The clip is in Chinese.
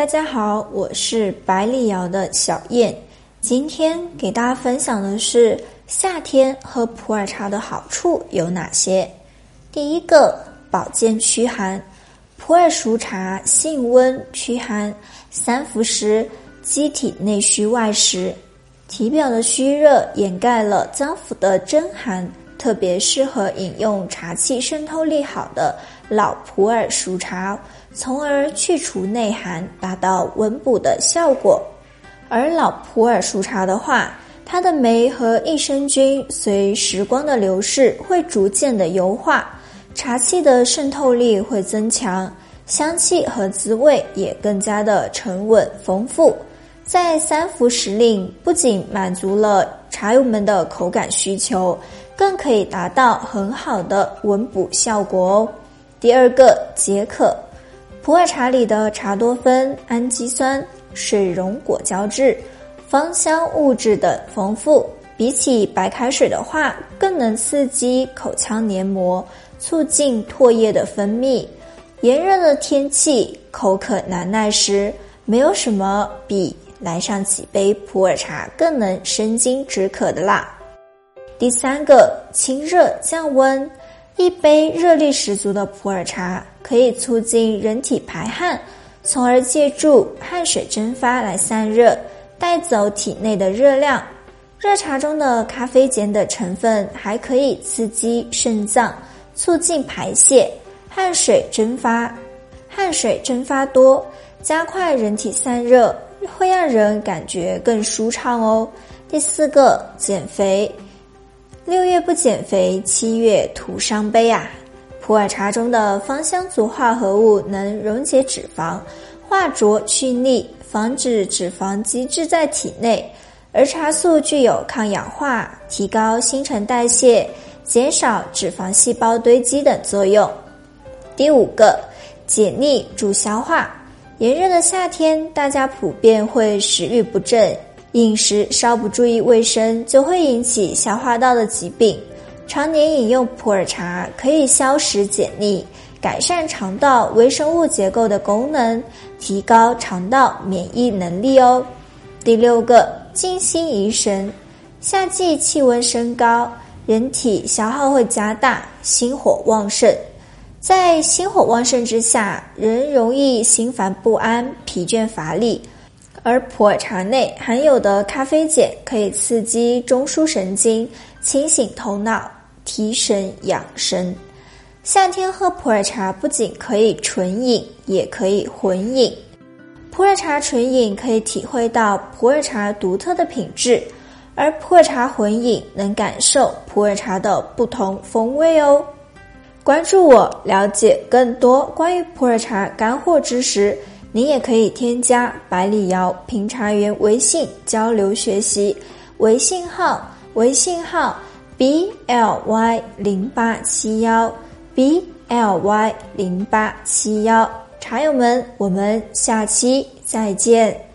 大家好，我是百里瑶的小燕。今天给大家分享的是夏天喝普洱茶的好处有哪些。第一个，保健驱寒。普洱熟茶性温驱寒，三伏时机体内虚外实，体表的虚热掩盖了脏腑的真寒，特别适合饮用茶气渗透力好的老普洱熟茶。从而去除内寒，达到温补的效果。而老普洱熟茶的话，它的酶和益生菌随时光的流逝会逐渐的优化，茶气的渗透力会增强，香气和滋味也更加的沉稳丰富。在三伏时令，不仅满足了茶友们的口感需求，更可以达到很好的温补效果哦。第二个解渴。普洱茶里的茶多酚、氨基酸、水溶果胶质、芳香物质等丰富，比起白开水的话，更能刺激口腔黏膜，促进唾液的分泌。炎热的天气，口渴难耐时，没有什么比来上几杯普洱茶更能生津止渴的啦。第三个，清热降温。一杯热力十足的普洱茶可以促进人体排汗，从而借助汗水蒸发来散热，带走体内的热量。热茶中的咖啡碱等成分还可以刺激肾脏，促进排泄。汗水蒸发，汗水蒸发多，加快人体散热，会让人感觉更舒畅哦。第四个，减肥。六月不减肥，七月徒伤悲啊！普洱茶中的芳香族化合物能溶解脂肪、化浊去腻，防止脂肪积滞在体内。而茶素具有抗氧化、提高新陈代谢、减少脂肪细胞堆积等作用。第五个，解腻助消化。炎热的夏天，大家普遍会食欲不振。饮食稍不注意卫生，就会引起消化道的疾病。常年饮用普洱茶可以消食解腻，改善肠道微生物结构的功能，提高肠道免疫能力哦。第六个，静心怡神。夏季气温升高，人体消耗会加大，心火旺盛。在心火旺盛之下，人容易心烦不安、疲倦乏力。而普洱茶内含有的咖啡碱可以刺激中枢神经，清醒头脑，提神养神。夏天喝普洱茶不仅可以纯饮，也可以混饮。普洱茶纯饮可以体会到普洱茶独特的品质，而普洱茶混饮能感受普洱茶的不同风味哦。关注我，了解更多关于普洱茶干货知识。您也可以添加百里瑶评茶员微信交流学习，微信号微信号 b l y 零八七幺 b l y 零八七幺，茶友们，我们下期再见。